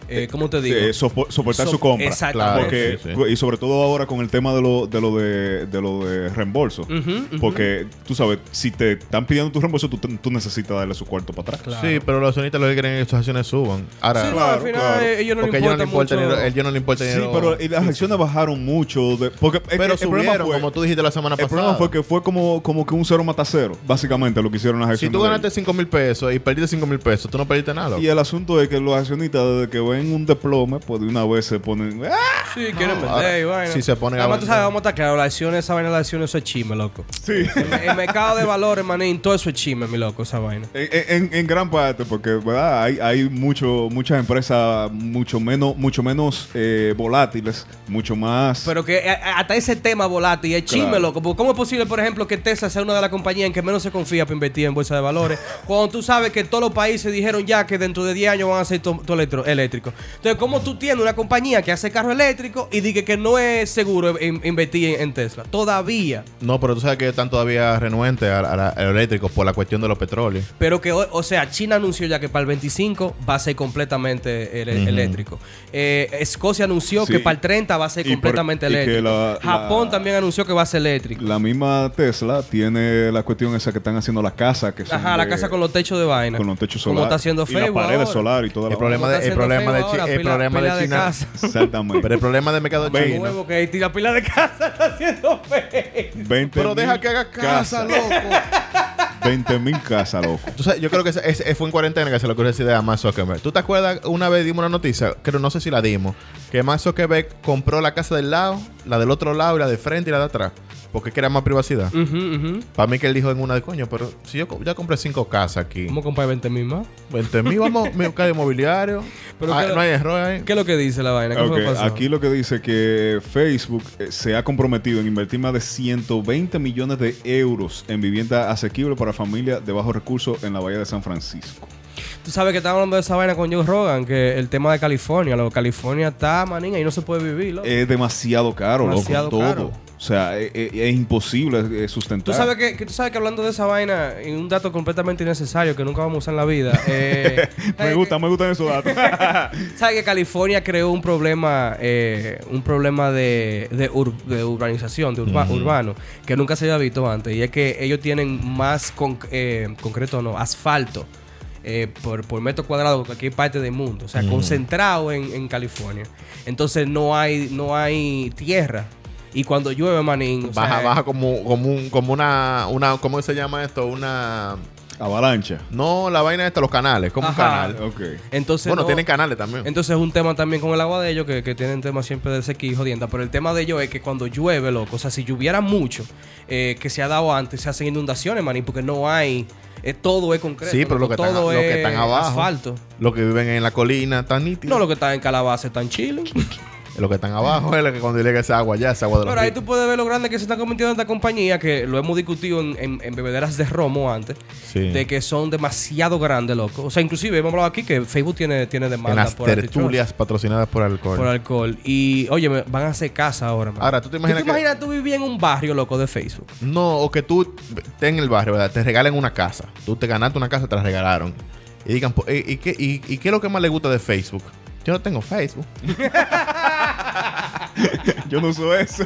eh, ¿cómo te digo? Eh, sopo- soportar So- su compra. Exactamente. Porque, Sí, sí. Y sobre todo ahora con el tema de lo de, lo de, de, lo de reembolso. Porque tú sabes, si te están pidiendo tu reembolso, tú, tú necesitas darle su cuarto para atrás. Claro. Sí, pero los accionistas lo que quieren es que sus acciones suban. Ahora, Sí, no, Claro, al final claro. eh, ellos no porque ellos no importa le importa mucho. a ellos no le importa Sí, dinero. pero y las acciones bajaron mucho. de- porque es que Pero el problema subieron, fue- como tú dijiste la semana El pasada. problema fue que fue como, como que un cero mata cero, básicamente lo que hicieron las si acciones. tú de ganaste 5 mil pesos y perdiste 5 mil pesos, tú no perdiste nada. Y el asunto es que los accionistas, desde que ven ven un desplome, pues de una vez se ponen. ¡ah! Sí, quieren vender y vaina. si se ponen a Además, tú vender. sabes, vamos a estar claros, las acciones, esa vaina de las acciones, eso es chisme, loco. Sí. El, el mercado de valores, manín, todo eso es chisme, mi loco, esa vaina. En, en- en gran parte, porque ¿verdad? hay, hay mucho, muchas empresas mucho menos, mucho menos eh, volátiles, mucho más. Pero que eh, hasta ese tema volátil es chisme, Claro. loco. Porque ¿Cómo es posible, por ejemplo, que Tesla sea una de las compañías en que menos se confía para invertir en bolsa de valores? [laughs] cuando tú sabes que todos los países dijeron ya que dentro de 10 años van a ser todo electro, eléctricos. Entonces, ¿cómo tú tienes una compañía que hace carro eléctrico y dice que no es seguro in- invertir en, en Tesla? Todavía. No, pero tú sabes que están todavía renuentes a, a la- a los eléctricos por la cuestión de los petróleos. Pero que, o, o sea, China anunció ya que para el 25 va a ser completamente eléctrico. Eh, Escocia anunció Sí. que para el 30 va a ser por- completamente eléctrico. la- Japón la- también anunció que va a ser eléctrico. La misma Tesla tiene la cuestión esa que están haciendo las casas, que son Ajá, la de- casa con los techos de vaina. con los techos Como solares. está haciendo y las Facebook paredes solares y toda la El problema Como de- está el problema de Ahora, el pila- problema de China- casa. [laughs] Exactamente. Pero el problema del mercado chino. huevo que tira pila de casa [laughs] está haciendo fe. 20 Pero deja que haga casa, loco. 20 mil casas, loco. Sabes, yo creo que ese- ese fue en cuarentena que se le ocurrió esa idea a Mark Zuckerberg. ¿Tú te acuerdas? Una vez dimos una noticia, creo, no sé si la dimos, que Mark Zuckerberg compró la casa del lado, la del otro lado y la de frente y la de atrás. Porque quería más privacidad. Para mí que él dijo en una de coño, pero si yo ya compré cinco casas aquí. ¿Cómo comprar 20 mil más? 20 mil, vamos a buscar de mobiliario. [laughs] Pero Ah, que- no hay error ahí. ¿Qué es lo que dice la vaina? Aquí lo que dice que Facebook eh, se ha comprometido en invertir más de 120 millones de euros en vivienda asequible para familias de bajos recursos en la bahía de San Francisco. Tú sabes que estamos hablando de esa vaina con Joe Rogan, que el tema de California, lo California está, manín, ahí no se puede vivir, loco. Es demasiado caro, Demasiado loco, todo. caro. O sea, es, es- es imposible eh, sustentar. Tú sabes que, que tú sabes que hablando de esa vaina, y un dato completamente innecesario que nunca vamos a usar en la vida. eh, [laughs] me ¿sabes gusta, que- me gustan esos datos. [laughs] ¿Sabes que California creó un problema, eh, un problema de, de, ur- de urbanización, de urba- urbano, que nunca se había visto antes? Y es que ellos tienen más con- eh, concreto, no, asfalto. Eh, por, por metro cuadrado que cualquier parte del mundo, o sea, concentrado en, en California. Entonces no hay, no hay tierra. Y cuando llueve, manín, Baja, sea, baja como, como, un, como una, una, ¿cómo se llama esto? Una... Avalancha. No, la vaina esta, los canales, como Ajá. un canal. Entonces bueno, no- tienen canales también. Entonces es un tema también con el agua de ellos, que, que tienen temas siempre de sequía y jodienda. Pero el tema de ellos es que cuando llueve, loco, o sea, si lloviera mucho, eh, que se ha dado antes, se hacen inundaciones, manín, porque no hay, eh, todo es concreto. Sí, pero lo que, están, todo lo que es están abajo, asfalto. los que viven en la colina, están nítidos. No lo que está en Calabaza están chilling. [laughs] Lo que están abajo [laughs] es lo que cuando llega esa agua ya, esa agua de los Pero ahí tú puedes ver lo grande que se están convirtiendo esta compañía, que lo hemos discutido en, en- en bebederas de romo antes, Sí. de que son demasiado grandes, loco. O sea, inclusive hemos hablado aquí que Facebook tiene, tiene en demanda las por tertulias patrocinadas por alcohol. por alcohol. Y, oye, van a hacer casa ahora, man. Ahora, ¿tú te imaginas ¿Tú te imaginas tú vivir en un barrio, loco, de Facebook? No, o que tú estés en el barrio, ¿verdad? Te regalen una casa. Tú te ganaste una casa, te la regalaron. Y digan, po- ¿y, y qué, y, y qué es lo que más le gusta de Facebook? Yo no tengo Facebook. [laughs] Yo no uso eso.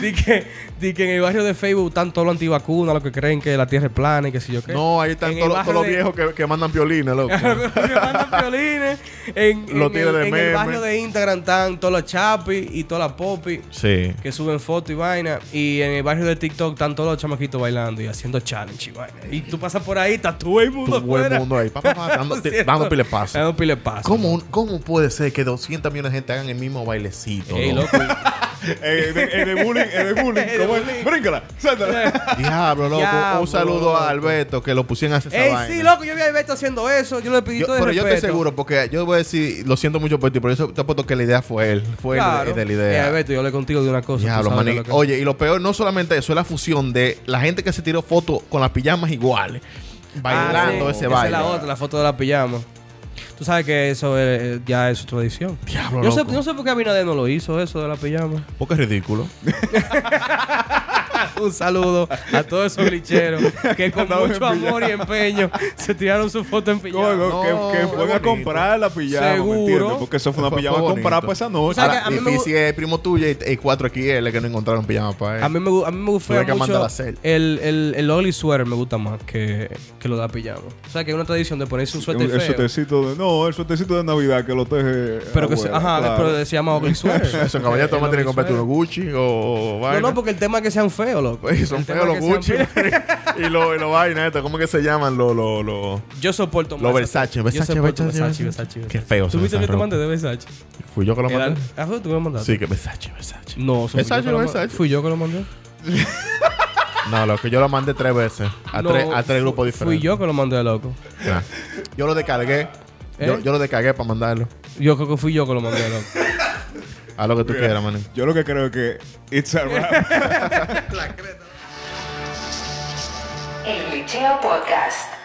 Di di que en el barrio de Facebook están todos los antivacunas, los que creen que la tierra es plana y que si yo qué. No, ahí están En todos el los- de- viejos que, que mandan piolines, loco. [laughs] que mandan violines. En, [laughs] Los en el, de en el barrio de Instagram están todos los chapis y todas las popis sí. que suben fotos y vaina. Y en el barrio de TikTok están todos los chamaquitos bailando y haciendo challenge y vaina. Y tú pasas por ahí, está todo el mundo Todo el mundo ahí. Pa, pa, pa, dando, pile paso. Dando pile paso. ¿Cómo, ¿Cómo puede ser que 200 millones de gente hagan el mismo bailecito? Ey, loco? [laughs] de- eh, de bullying, eh, de bullying. Eh. Bríncala. Diablo, loco. Diablo, un saludo loco. a Alberto que lo pusieron a hacer esa Ey, vaina. sí, loco, yo vi a Alberto haciendo eso. Yo le pedí Yo- todo el pero yo estoy respeto. seguro, porque yo voy a decir, lo siento mucho por ti, pero yo te apuesto que la idea fue él. Fue él Claro. de, de la Eh, idea. Alberto, yo hablé contigo de una cosa. Diablo, maní. que- Oye, y lo peor, no solamente eso, es la fusión de la gente que se tiró fotos con las pijamas iguales, bailando Ah, sí. ese Esa baile. es la otra, la foto de la pijama. Tú sabes que eso es- eh, ya es su tradición. Diablo, Yo sé, no sé por qué Abinader no lo hizo, eso de la pijama. Porque es ridículo. [laughs] [laughs] Un saludo a todos esos glitcheros que con Andaban mucho amor y empeño se tiraron su foto en pijama. No, que, que es fueron a comprar la pijama, Seguro. ¿me entiendes? Porque eso fue una Fue- pijama comprada para esa noche. sabes Ahora, que a mí me difícil es primo tuyo y, y cuatro XL que no encontraron pijama para él. A mí me, a mí me gusta mucho a el, el, el ugly sweater me gusta más que, que lo de la pijama. O sea, que hay una tradición de ponerse un suéter el, el feo. suétercito de, no, el suétercito de Navidad que lo teje. Pero que se, ajá, claro. pero se llama ugly [laughs] sweater. Eso, caballero, El toma [laughs] tiene que comprarte unos Gucci o, o No, no, porque el tema es que sean feos, son feos los Gucci y los [laughs] y lo vainas, esto, ¿cómo que se llaman? Los lo, lo, Yo soporto más. los Versace, Yo Versace, Versace, Versace. Qué feo ¿Tú viste que te mandé de Versace? Fui yo que lo mandé. Ah, tú me mandaste. Sí, que Versace, Versace. No, Versace, Versace. Fui yo que lo mandé. [laughs] No, lo que yo lo mandé tres veces. A, No, tres, a tres grupos diferentes. Fui yo que lo mandé, loco. Ya. Yo lo descargué. Yo, ¿Eh? yo lo descargué para mandarlo. Yo creo que fui yo que lo mandé, loco. A lo que tú Mira, quieras, man. Yo lo que creo es que it's a wrap. [laughs] El Glitcheo Podcast.